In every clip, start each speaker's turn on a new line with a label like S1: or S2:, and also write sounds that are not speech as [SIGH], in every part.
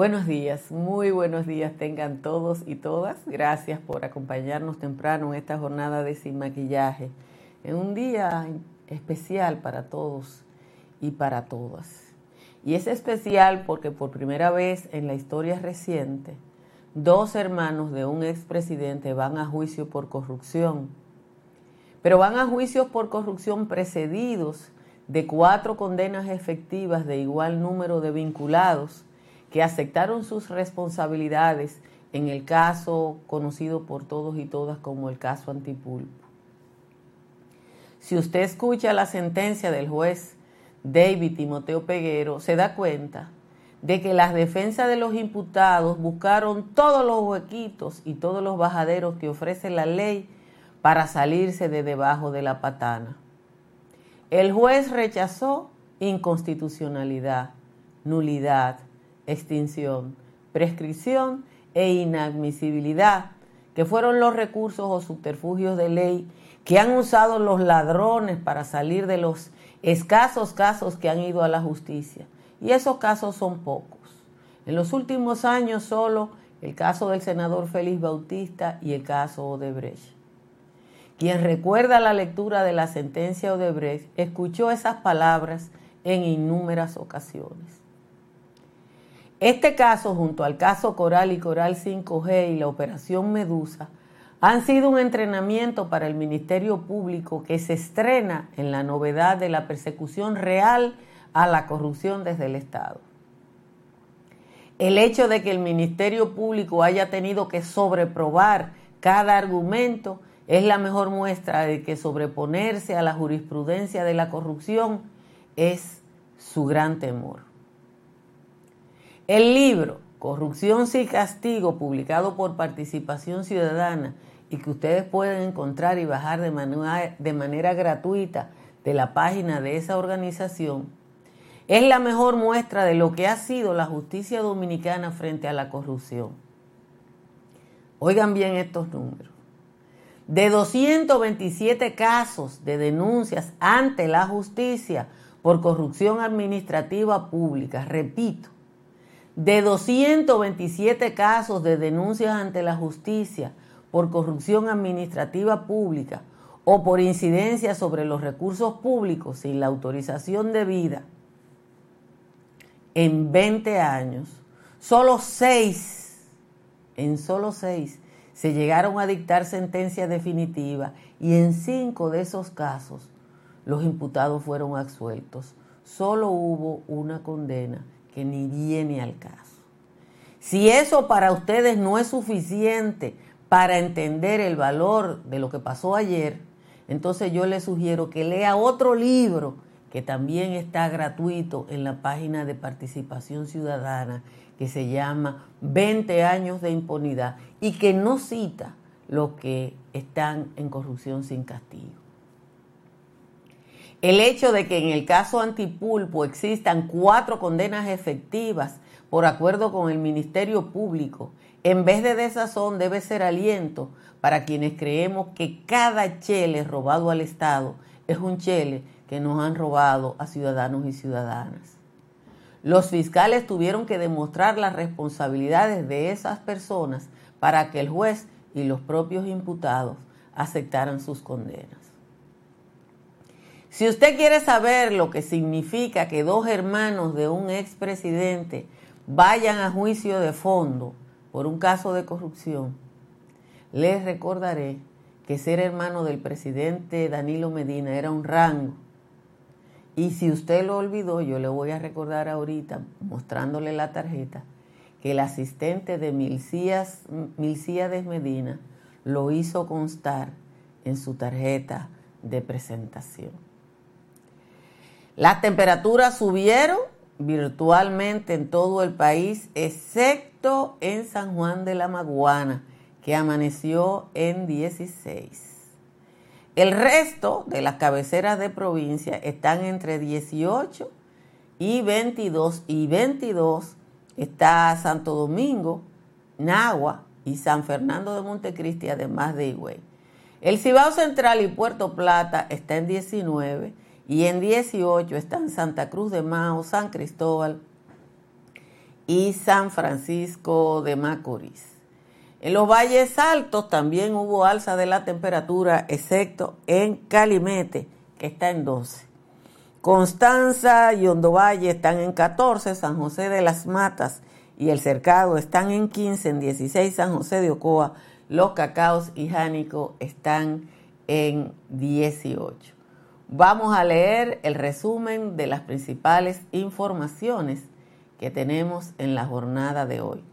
S1: Buenos días, muy buenos días tengan todos y todas. Gracias por acompañarnos temprano en esta jornada de Sin Maquillaje, en un día especial para todos y para todas. Y es especial porque por primera vez en la historia reciente, dos hermanos de un expresidente van a juicio por corrupción, pero van a juicios por corrupción precedidos de cuatro condenas efectivas de igual número de vinculados que aceptaron sus responsabilidades en el caso conocido por todos y todas como el caso Antipulpo. Si usted escucha la sentencia del juez David Timoteo Peguero, se da cuenta de que las defensas de los imputados buscaron todos los huequitos y todos los bajaderos que ofrece la ley para salirse de debajo de la patana. El juez rechazó inconstitucionalidad, nulidad, extinción, prescripción e inadmisibilidad, que fueron los recursos o subterfugios de ley que han usado los ladrones para salir de los escasos casos que han ido a la justicia. Y esos casos son pocos. En los últimos años solo el caso del senador Félix Bautista y el caso Odebrecht. Quien recuerda la lectura de la sentencia Odebrecht escuchó esas palabras en innúmeras ocasiones. Este caso, junto al caso Coral y Coral 5G y la operación Medusa, han sido un entrenamiento para el Ministerio Público que se estrena en la novedad de la persecución real a la corrupción desde el Estado. El hecho de que el Ministerio Público haya tenido que sobreprobar cada argumento es la mejor muestra de que sobreponerse a la jurisprudencia de la corrupción es su gran temor. El libro Corrupción sin castigo, publicado por Participación Ciudadana y que ustedes pueden encontrar y bajar de manera, de manera gratuita de la página de esa organización, es la mejor muestra de lo que ha sido la justicia dominicana frente a la corrupción. Oigan bien estos números. De 227 casos de denuncias ante la justicia por corrupción administrativa pública, repito, de 227 casos de denuncias ante la justicia por corrupción administrativa pública o por incidencia sobre los recursos públicos sin la autorización debida, en 20 años, solo 6, en solo 6, se llegaron a dictar sentencia definitiva y en 5 de esos casos los imputados fueron absueltos. Solo hubo una condena que ni viene al caso. Si eso para ustedes no es suficiente para entender el valor de lo que pasó ayer, entonces yo les sugiero que lea otro libro que también está gratuito en la página de participación ciudadana, que se llama 20 años de impunidad y que no cita los que están en corrupción sin castigo. El hecho de que en el caso Antipulpo existan cuatro condenas efectivas por acuerdo con el Ministerio Público, en vez de desazón debe ser aliento para quienes creemos que cada chele robado al Estado es un chele que nos han robado a ciudadanos y ciudadanas. Los fiscales tuvieron que demostrar las responsabilidades de esas personas para que el juez y los propios imputados aceptaran sus condenas. Si usted quiere saber lo que significa que dos hermanos de un expresidente vayan a juicio de fondo por un caso de corrupción, les recordaré que ser hermano del presidente Danilo Medina era un rango. Y si usted lo olvidó, yo le voy a recordar ahorita, mostrándole la tarjeta, que el asistente de Milcías, Milcíades Medina lo hizo constar en su tarjeta de presentación. Las temperaturas subieron virtualmente en todo el país, excepto en San Juan de la Maguana, que amaneció en 16. El resto de las cabeceras de provincia están entre 18 y 22 y 22 está Santo Domingo, Nagua y San Fernando de Montecristi, además de Higüey. El Cibao Central y Puerto Plata está en 19 y en 18 están Santa Cruz de Mao, San Cristóbal y San Francisco de Macorís. En los valles altos también hubo alza de la temperatura, excepto en Calimete, que está en 12. Constanza y Valle están en 14, San José de las Matas y El Cercado están en 15, en 16 San José de Ocoa, Los Cacaos y Jánico están en 18. Vamos a leer el resumen de las principales informaciones que tenemos en la jornada de hoy.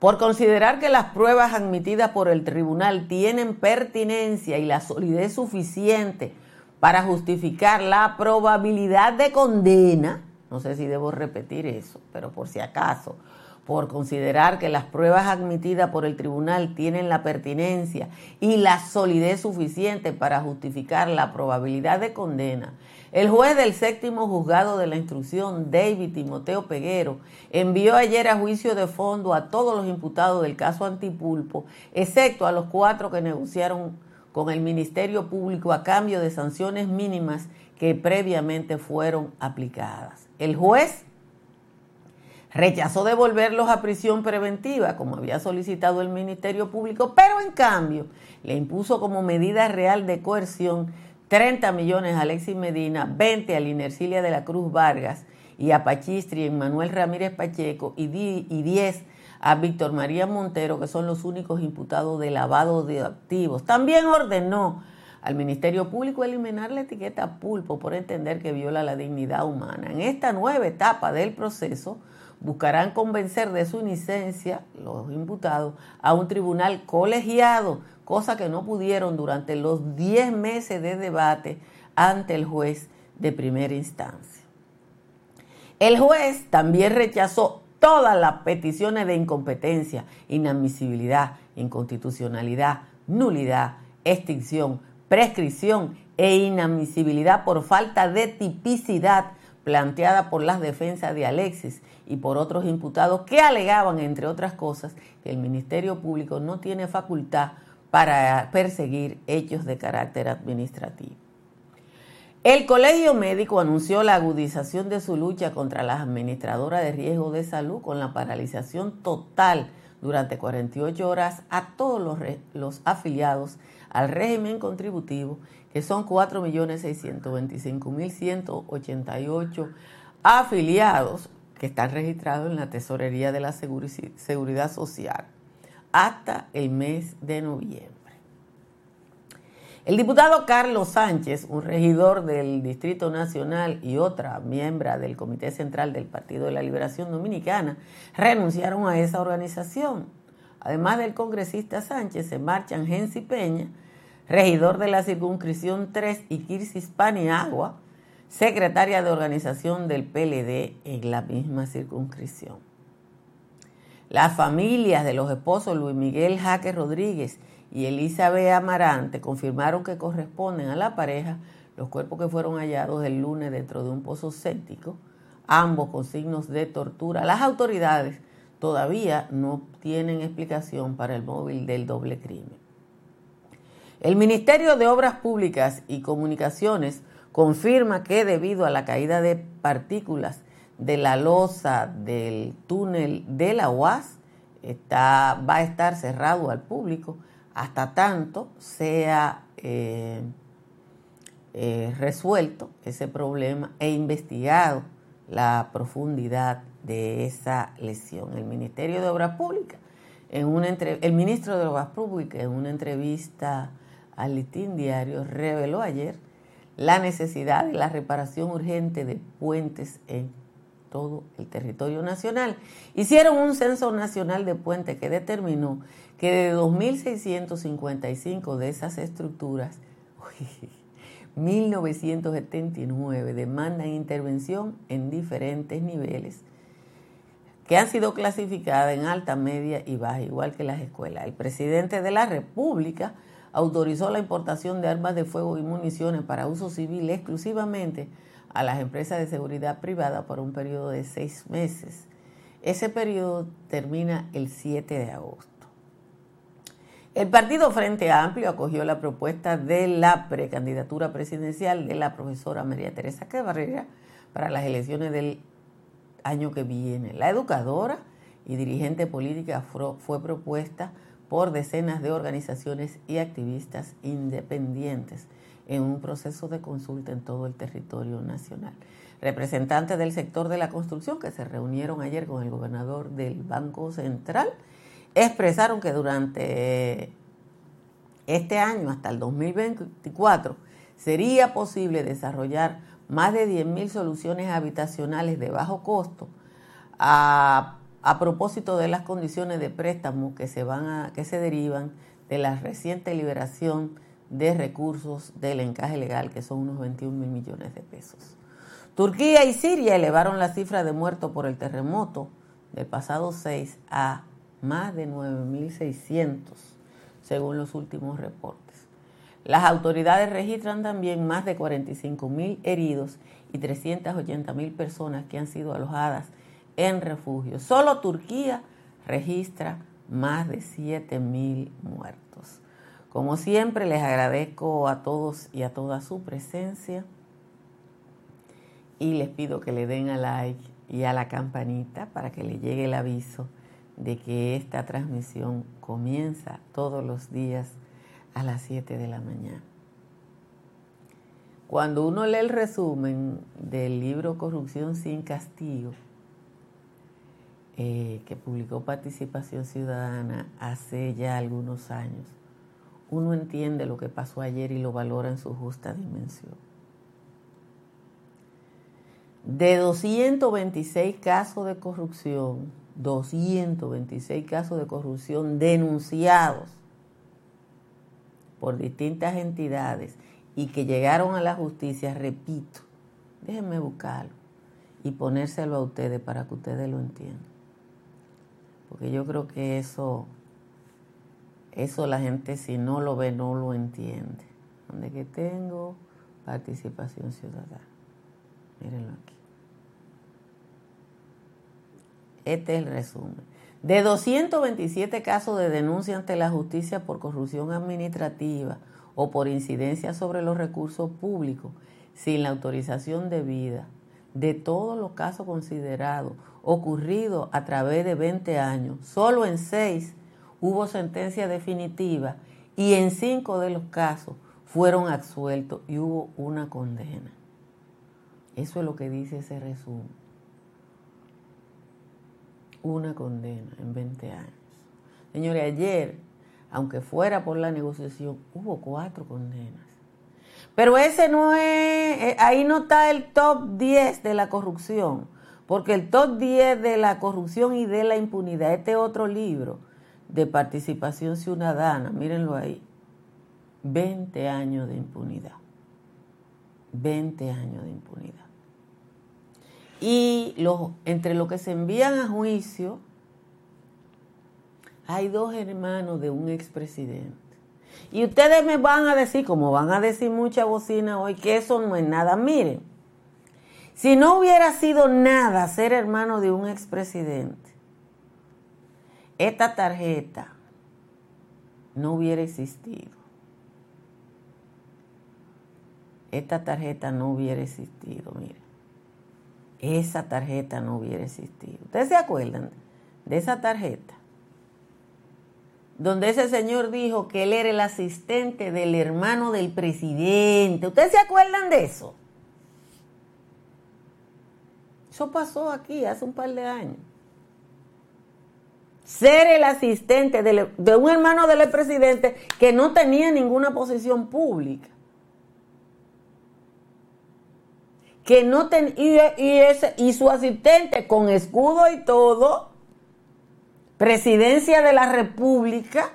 S1: Por considerar que las pruebas admitidas por el tribunal tienen pertinencia y la solidez suficiente para justificar la probabilidad de condena, no sé si debo repetir eso, pero por si acaso, por considerar que las pruebas admitidas por el tribunal tienen la pertinencia y la solidez suficiente para justificar la probabilidad de condena, el juez del séptimo juzgado de la instrucción, David Timoteo Peguero, envió ayer a juicio de fondo a todos los imputados del caso Antipulpo, excepto a los cuatro que negociaron con el Ministerio Público a cambio de sanciones mínimas que previamente fueron aplicadas. El juez rechazó devolverlos a prisión preventiva, como había solicitado el Ministerio Público, pero en cambio le impuso como medida real de coerción 30 millones a Alexis Medina, 20 a Linercilia de la Cruz Vargas y a Pachistri Manuel Ramírez Pacheco y 10 a Víctor María Montero, que son los únicos imputados de lavado de activos. También ordenó al Ministerio Público eliminar la etiqueta pulpo por entender que viola la dignidad humana. En esta nueva etapa del proceso buscarán convencer de su inocencia los imputados a un tribunal colegiado cosa que no pudieron durante los 10 meses de debate ante el juez de primera instancia. El juez también rechazó todas las peticiones de incompetencia, inadmisibilidad, inconstitucionalidad, nulidad, extinción, prescripción e inadmisibilidad por falta de tipicidad planteada por las defensas de Alexis y por otros imputados que alegaban, entre otras cosas, que el Ministerio Público no tiene facultad para perseguir hechos de carácter administrativo. El Colegio Médico anunció la agudización de su lucha contra las administradoras de riesgo de salud con la paralización total durante 48 horas a todos los, los afiliados al régimen contributivo, que son 4.625.188 afiliados que están registrados en la Tesorería de la Seguridad Social hasta el mes de noviembre. El diputado Carlos Sánchez, un regidor del Distrito Nacional y otra miembro del Comité Central del Partido de la Liberación Dominicana, renunciaron a esa organización. Además del congresista Sánchez, se marchan Gensi Peña, regidor de la circunscripción 3, y Kirsis Paniagua, secretaria de organización del PLD en la misma circunscripción. Las familias de los esposos Luis Miguel Jaque Rodríguez y Elizabeth Amarante confirmaron que corresponden a la pareja los cuerpos que fueron hallados el lunes dentro de un pozo séptico, ambos con signos de tortura. Las autoridades todavía no tienen explicación para el móvil del doble crimen. El Ministerio de Obras Públicas y Comunicaciones confirma que debido a la caída de partículas de la losa del túnel de la UAS está, va a estar cerrado al público hasta tanto sea eh, eh, resuelto ese problema e investigado la profundidad de esa lesión. El Ministerio de Obras Públicas, en una el ministro de Obras Públicas en una entrevista al Diario reveló ayer la necesidad de la reparación urgente de puentes en todo el territorio nacional. Hicieron un censo nacional de puentes que determinó que de 2.655 de esas estructuras, [LAUGHS] 1.979 demandan intervención en diferentes niveles que han sido clasificadas en alta, media y baja, igual que las escuelas. El presidente de la República autorizó la importación de armas de fuego y municiones para uso civil exclusivamente a las empresas de seguridad privada por un periodo de seis meses. Ese periodo termina el 7 de agosto. El partido Frente Amplio acogió la propuesta de la precandidatura presidencial de la profesora María Teresa Cabrera para las elecciones del año que viene. La educadora y dirigente política fue propuesta por decenas de organizaciones y activistas independientes en un proceso de consulta en todo el territorio nacional. Representantes del sector de la construcción que se reunieron ayer con el gobernador del Banco Central expresaron que durante este año hasta el 2024 sería posible desarrollar más de 10.000 soluciones habitacionales de bajo costo a, propósito de las condiciones de préstamo que se, van a, que se derivan de la reciente liberación de recursos del encaje legal, que son unos 21 mil millones de pesos. Turquía y Siria elevaron la cifra de muertos por el terremoto del pasado 6 a más de 9.600, según los últimos reportes. Las autoridades registran también más de 45.000 heridos y 380.000 personas que han sido alojadas en refugio. Solo Turquía registra más de 7.000 muertos. Como siempre, les agradezco a todos y a toda su presencia y les pido que le den a like y a la campanita para que le llegue el aviso de que esta transmisión comienza todos los días a las 7 de la mañana. Cuando uno lee el resumen del libro Corrupción sin Castigo, eh, que publicó Participación Ciudadana hace ya algunos años, uno entiende lo que pasó ayer y lo valora en su justa dimensión. De 226 casos de corrupción, 226 casos de corrupción denunciados por distintas entidades y que llegaron a la justicia, repito, déjenme buscarlo y ponérselo a ustedes para que ustedes lo entiendan. Porque yo creo que eso eso la gente si no lo ve no lo entiende. Donde que tengo participación ciudadana. Mírenlo aquí. Este es el resumen. De 227 casos de denuncia ante la justicia por corrupción administrativa o por incidencia sobre los recursos públicos sin la autorización debida, de todos los casos considerados ocurridos a través de 20 años, solo en 6 hubo sentencia definitiva y en cinco de los casos fueron absueltos y hubo una condena. Eso es lo que dice ese resumen. Una condena en 20 años. Señores, ayer, aunque fuera por la negociación, hubo cuatro condenas. Pero ese no es, eh, ahí no está el top 10 de la corrupción, porque el top 10 de la corrupción y de la impunidad, este otro libro, de participación ciudadana, mírenlo ahí, 20 años de impunidad. 20 años de impunidad. Y los, entre los que se envían a juicio, hay dos hermanos de un expresidente. Y ustedes me van a decir, como van a decir mucha bocina hoy, que eso no es nada. Miren, si no hubiera sido nada ser hermano de un expresidente, esta tarjeta no hubiera existido. Esta tarjeta no hubiera existido, mire. Esa tarjeta no hubiera existido. ¿Ustedes se acuerdan de esa tarjeta? Donde ese señor dijo que él era el asistente del hermano del presidente. ¿Ustedes se acuerdan de eso? Eso pasó aquí hace un par de años ser el asistente de, un hermano del presidente que no tenía ninguna posición pública. Que no ten, y, ese, y su asistente con escudo y todo, presidencia de la República,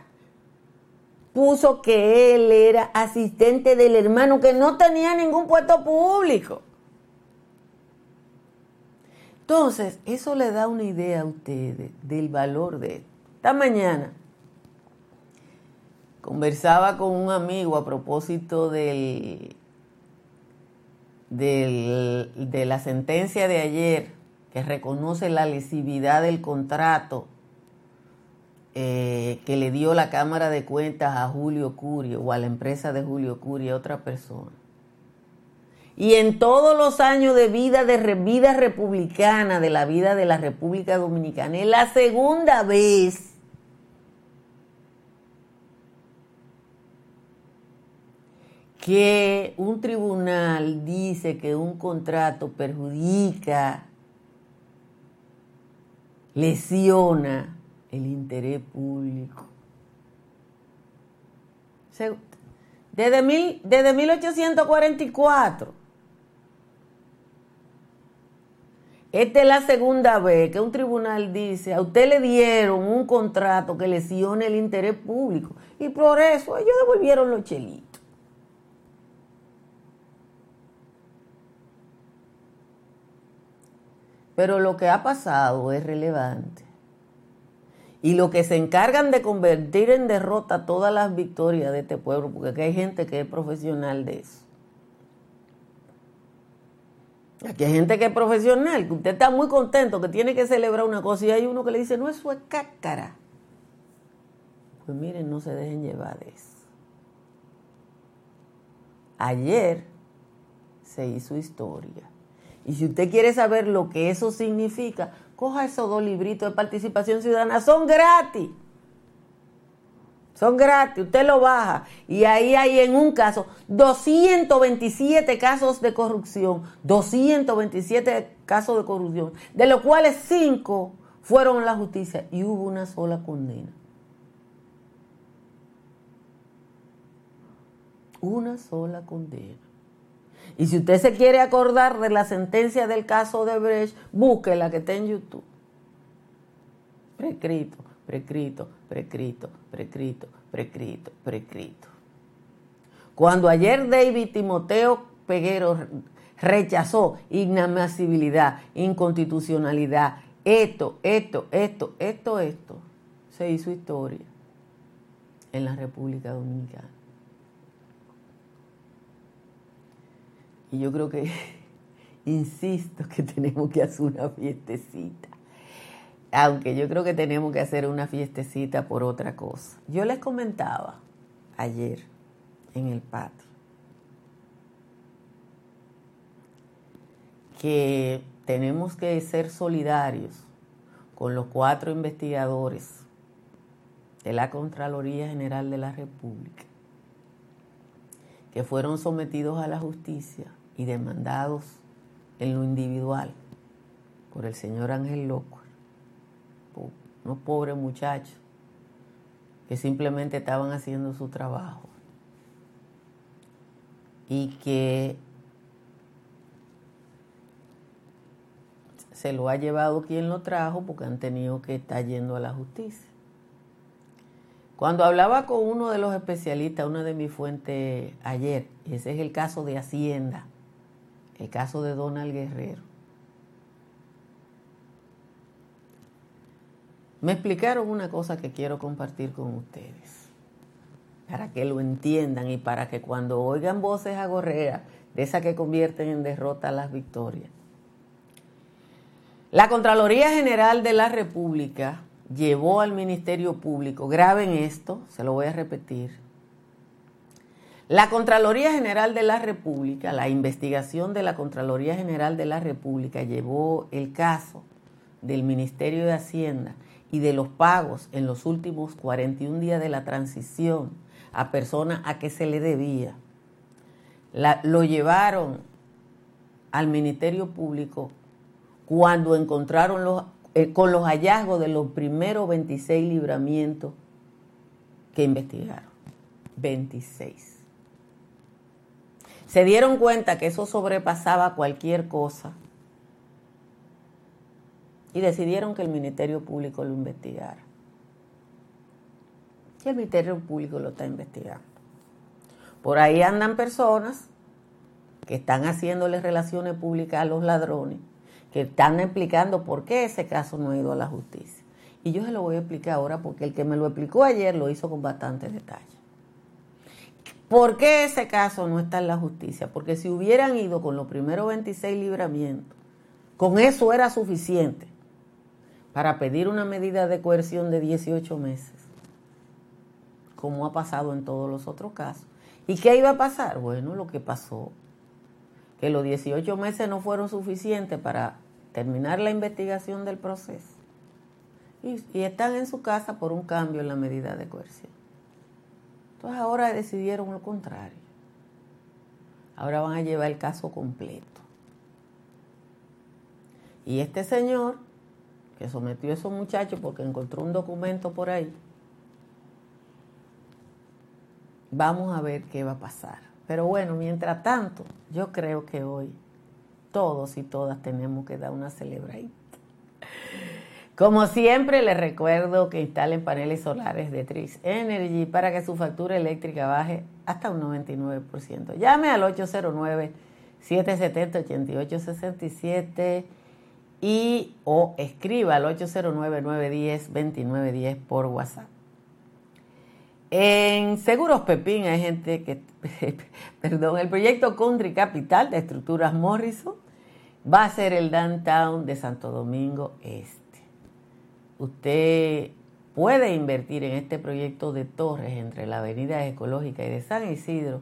S1: puso que él era asistente del hermano que no tenía ningún puesto público. Entonces, eso le da una idea a ustedes del valor de esto. Esta mañana conversaba con un amigo a propósito del, de la sentencia de ayer que reconoce la lesividad del contrato eh, que le dio la Cámara de Cuentas a Julio Curio o a la empresa de Julio Curio, a otra persona. Y en todos los años de vida de vida republicana de la vida de la República Dominicana es la segunda vez que un tribunal dice que un contrato perjudica, lesiona el interés público. Desde, mil, desde 1844. Esta es la segunda vez que un tribunal dice, a usted le dieron un contrato que lesione el interés público y por eso ellos devolvieron los chelitos. Pero lo que ha pasado es relevante. Y lo que se encargan de convertir en derrota todas las victorias de este pueblo, porque aquí hay gente que es profesional de eso. Aquí hay gente que es profesional, que usted está muy contento, que tiene que celebrar una cosa y hay uno que le dice, no, eso es cácara. Pues miren, no se dejen llevar de eso. Ayer se hizo historia y si usted quiere saber lo que eso significa, coja esos dos libritos de participación ciudadana. Son gratis. Son gratis, usted lo baja y ahí hay en un caso 227 casos de corrupción, 227 casos de corrupción, de los cuales 5 fueron a la justicia y hubo una sola condena. Una sola condena. Y si usted se quiere acordar de la sentencia del caso de Brecht, busque la que está en YouTube. Precrito, precrito, precrito, precrito, precrito, precrito. Cuando ayer David Timoteo Peguero rechazó inadmisibilidad, inconstitucionalidad, esto, esto, esto, esto, esto, se hizo historia en la República Dominicana. Y yo creo que, [LAUGHS] insisto, que tenemos que hacer una fiestecita. Aunque yo creo que tenemos que hacer una fiestecita por otra cosa. Yo les comentaba ayer en el patio que tenemos que ser solidarios con los cuatro investigadores de la Contraloría General de la República que fueron sometidos a la justicia y demandados en lo individual por el señor Ángel Loco, unos pobres muchachos que simplemente estaban haciendo su trabajo y que se lo ha llevado quien lo trajo porque han tenido que estar yendo a la justicia. Cuando hablaba con uno de los especialistas, una de mis fuentes ayer, ese es el caso de Hacienda, el caso de Donald Guerrero. Me explicaron una cosa que quiero compartir con ustedes, para que lo entiendan y para que cuando oigan voces agorreras, de esas que convierten en derrota las victorias. La Contraloría General de la República llevó al Ministerio Público, graben esto, se lo voy a repetir, la Contraloría General de la República, la investigación de la Contraloría General de la República llevó el caso del Ministerio de Hacienda y de los pagos en los últimos 41 días de la transición a personas a que se le debía. lo llevaron al Ministerio Público cuando encontraron los eh, con los hallazgos de los primeros 26 libramientos que investigaron. 26. Se dieron cuenta que eso sobrepasaba cualquier cosa y decidieron que el Ministerio Público lo investigara. Y el Ministerio Público lo está investigando. Por ahí andan personas que están haciéndole relaciones públicas a los ladrones que están explicando por qué ese caso no ha ido a la justicia. Y yo se lo voy a explicar ahora porque el que me lo explicó ayer lo hizo con bastante detalle. ¿Por qué ese caso no está en la justicia? Porque si hubieran ido con los primeros 26 libramientos, con eso era suficiente para pedir una medida de coerción de 18 meses, como ha pasado en todos los otros casos. ¿Y qué iba a pasar? Bueno, lo que pasó que los 18 meses no fueron suficientes para terminar la investigación del proceso. Y, están en su casa por un cambio en la medida de coerción. Entonces ahora decidieron lo contrario. Ahora van a llevar el caso completo. Y este señor, que sometió a esos muchachos porque encontró un documento por ahí, vamos a ver qué va a pasar. Pero bueno, mientras tanto, yo creo que hoy todos y todas tenemos que dar una celebradita. Como siempre, les recuerdo que instalen paneles solares de Trix Energy para que su factura eléctrica baje hasta un 99%. Llame al 809-770-8867 y o escriba al 809-910-2910 por WhatsApp. En Seguros Pepín hay gente que, [LAUGHS] perdón, el proyecto Country Capital de Estructuras Morrison va a ser el downtown de Santo Domingo Este. Usted puede invertir en este proyecto de torres entre la Avenida Ecológica y de San Isidro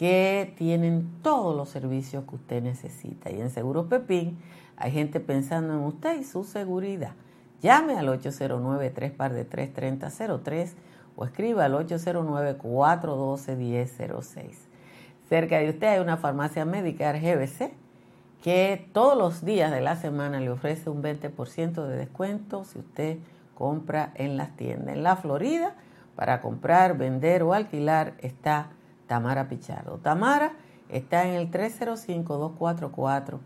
S1: que tienen todos los servicios que usted necesita. Y en Seguros Pepín hay gente pensando en usted y su seguridad. Llame al 809 3 de 3003 o escriba al 809-412-1006. Cerca de usted hay una farmacia médica GBC que todos los días de la semana le ofrece un 20% de descuento si usted compra en las tiendas. En la Florida, para comprar, vender o alquilar, está Tamara Pichardo. Tamara está en el 305-244-1584.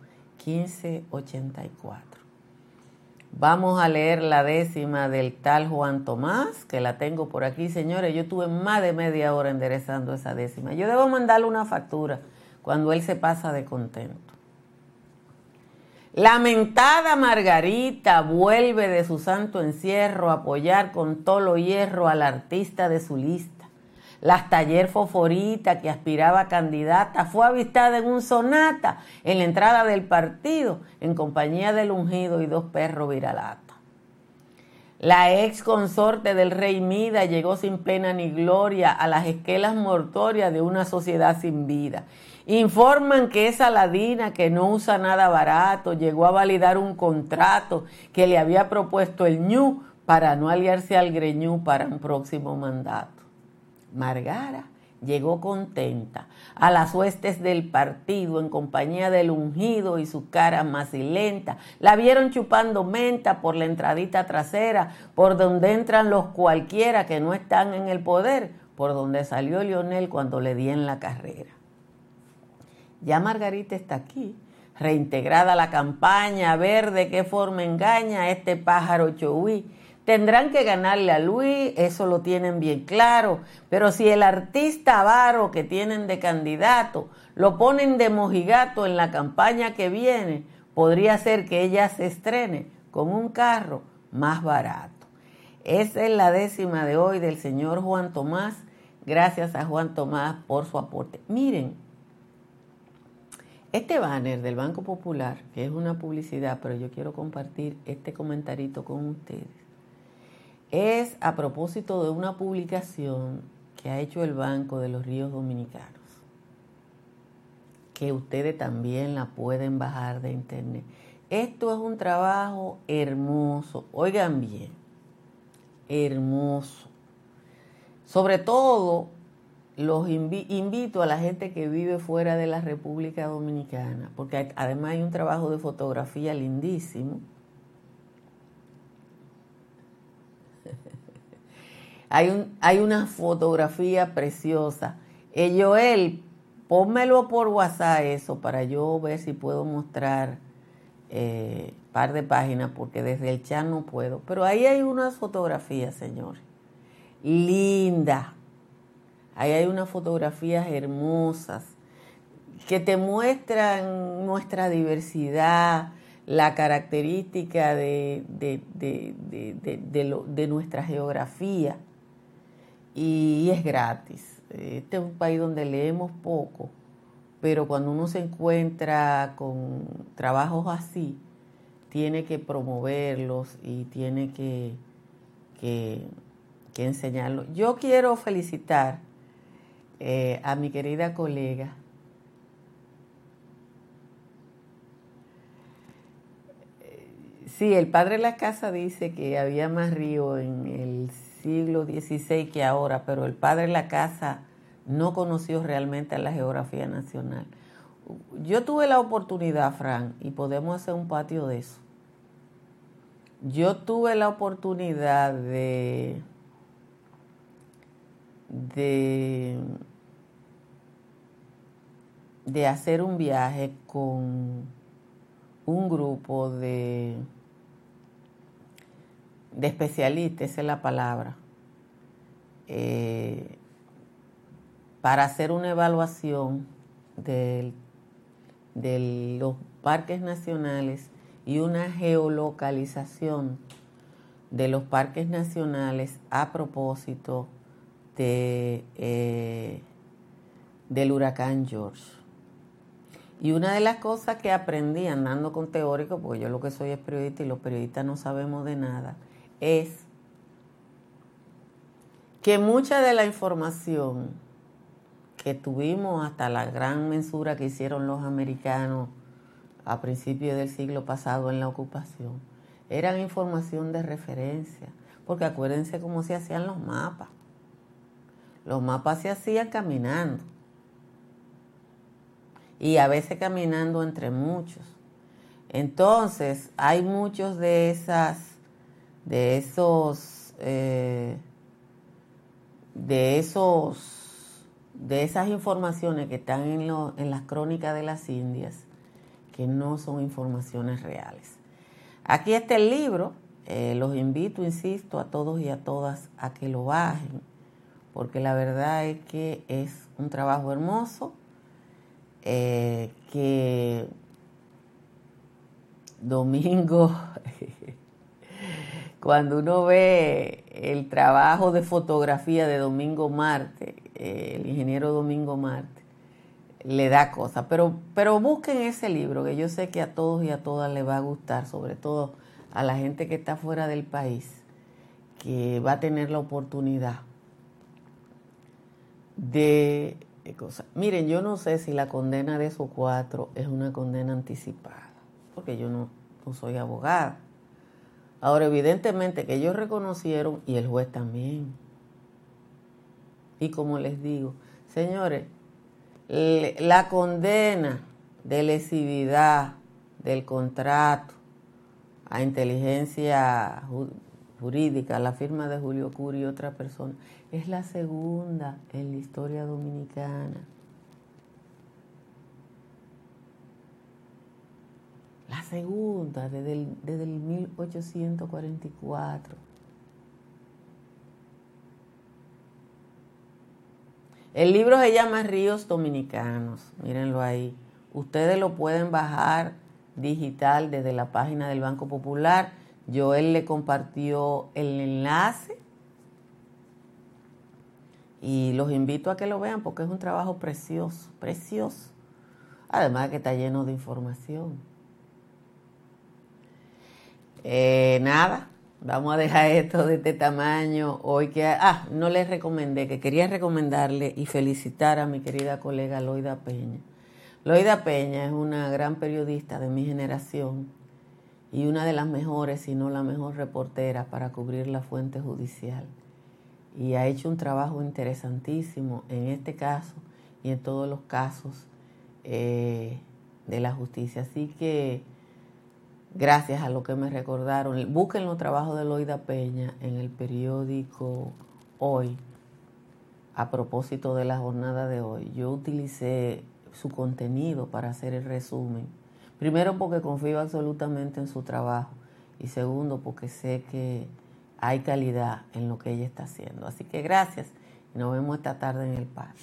S1: Vamos a leer la décima del tal Juan Tomás, que la tengo por aquí, señores. Yo tuve más de media hora enderezando esa décima. Yo debo mandarle una factura cuando él se pasa de contento. Lamentada Margarita vuelve de su santo encierro a apoyar con tolo hierro al artista de su lista. La taller Foforita, que aspiraba a candidata, fue avistada en un sonata en la entrada del partido, en compañía del ungido y dos perros viralata. La ex consorte del rey Mida llegó sin pena ni gloria a las esquelas mortorias de una sociedad sin vida. Informan que esa ladina que no usa nada barato llegó a validar un contrato que le había propuesto el ñu para no aliarse al greñú para un próximo mandato. Margara llegó contenta a las huestes del partido en compañía del ungido y su cara macilenta. La vieron chupando menta por la entradita trasera, por donde entran los cualquiera que no están en el poder, por donde salió Lionel cuando le di en la carrera. Ya Margarita está aquí, reintegrada a la campaña, a ver de qué forma engaña a este pájaro chohuí Tendrán que ganarle a Luis, eso lo tienen bien claro, pero si el artista avaro que tienen de candidato lo ponen de mojigato en la campaña que viene, podría ser que ella se estrene con un carro más barato. Esa es la décima de hoy del señor Juan Tomás. Gracias a Juan Tomás por su aporte. Miren, este banner del Banco Popular, que es una publicidad, pero yo quiero compartir este comentarito con ustedes es a propósito de una publicación que ha hecho el Banco de los Ríos Dominicanos, que ustedes también la pueden bajar de internet. Esto es un trabajo hermoso, oigan bien, hermoso. Sobre todo, los invito a la gente que vive fuera de la República Dominicana, porque además hay un trabajo de fotografía lindísimo Hay, un, hay una fotografía preciosa. Eh, Joel, pónmelo por WhatsApp eso para yo ver si puedo mostrar eh, par de páginas porque desde el chat no puedo. Pero ahí hay unas fotografías, señores. Linda. Ahí hay unas fotografías hermosas que te muestran nuestra diversidad, la característica de, de, de, de nuestra geografía y es gratis. Este es un país donde leemos poco, pero cuando uno se encuentra con trabajos así, tiene que promoverlos y tiene que, que, enseñarlos. Yo quiero felicitar eh, a mi querida colega. Eh, sí, el padre de la casa dice que había más río en el siglo XVI que ahora, pero el padre de la casa no conoció realmente a la geografía nacional. Yo tuve la oportunidad, Fran, y podemos hacer un patio de eso. Yo tuve la oportunidad de, de, de hacer un viaje con un grupo de, de especialistas, esa es la palabra, eh, para hacer una evaluación de, de los parques nacionales y una geolocalización de los parques nacionales a propósito de, eh, del huracán George. Y una de las cosas que aprendí andando con teóricos, porque yo lo que soy es periodista y los periodistas no sabemos de nada, es que mucha de la información que tuvimos hasta la gran mensura que hicieron los americanos a principios del siglo pasado en la ocupación, eran información de referencia, porque acuérdense cómo se hacían los mapas. Los mapas se hacían caminando y a veces caminando entre muchos. Entonces, hay muchos de esas, de esos, eh, de esos, de esas informaciones que están en, en las crónicas de las Indias, que no son informaciones reales. Aquí está el libro, eh, los invito, insisto, a todos y a todas a que lo bajen, porque la verdad es que es un trabajo hermoso eh, que [LAUGHS] domingo, cuando uno ve el trabajo de fotografía de Domingo Marte, eh, el ingeniero Domingo Marte, le da cosas. Pero, pero busquen ese libro, que yo sé que a todos y a todas les va a gustar, sobre todo a la gente que está fuera del país, que va a tener la oportunidad de Miren, yo no sé si la condena de esos cuatro es una condena anticipada, porque yo no, soy abogada. Ahora, evidentemente que ellos reconocieron y el juez también. Y como les digo, señores, la condena de lesividad del contrato a inteligencia jurídica, la firma de Julio Curi y otra persona, es la segunda en la historia dominicana. La segunda desde el, desde el 1844. El libro se llama Ríos Dominicanos, mírenlo ahí. Ustedes lo pueden bajar digital desde la página del Banco Popular. Joel le compartió el enlace y los invito a que lo vean porque es un trabajo precioso, precioso. Además que está lleno de información. Eh, nada, vamos a dejar esto de este tamaño. Hoy que... Ah, no les recomendé, que quería recomendarle y felicitar a mi querida colega Loida Peña. Loida Peña es una gran periodista de mi generación y una de las mejores, si no la mejor reportera para cubrir la fuente judicial y ha hecho un trabajo interesantísimo en este caso y en todos los casos eh, de la justicia. Así que gracias a lo que me recordaron, busquen los trabajos de Loida Peña en el periódico Hoy a propósito de la jornada de hoy. Yo utilicé su contenido para hacer el resumen. Primero porque confío absolutamente en su trabajo y segundo porque sé que hay calidad en lo que ella está haciendo. Así que gracias y nos vemos esta tarde en el parque.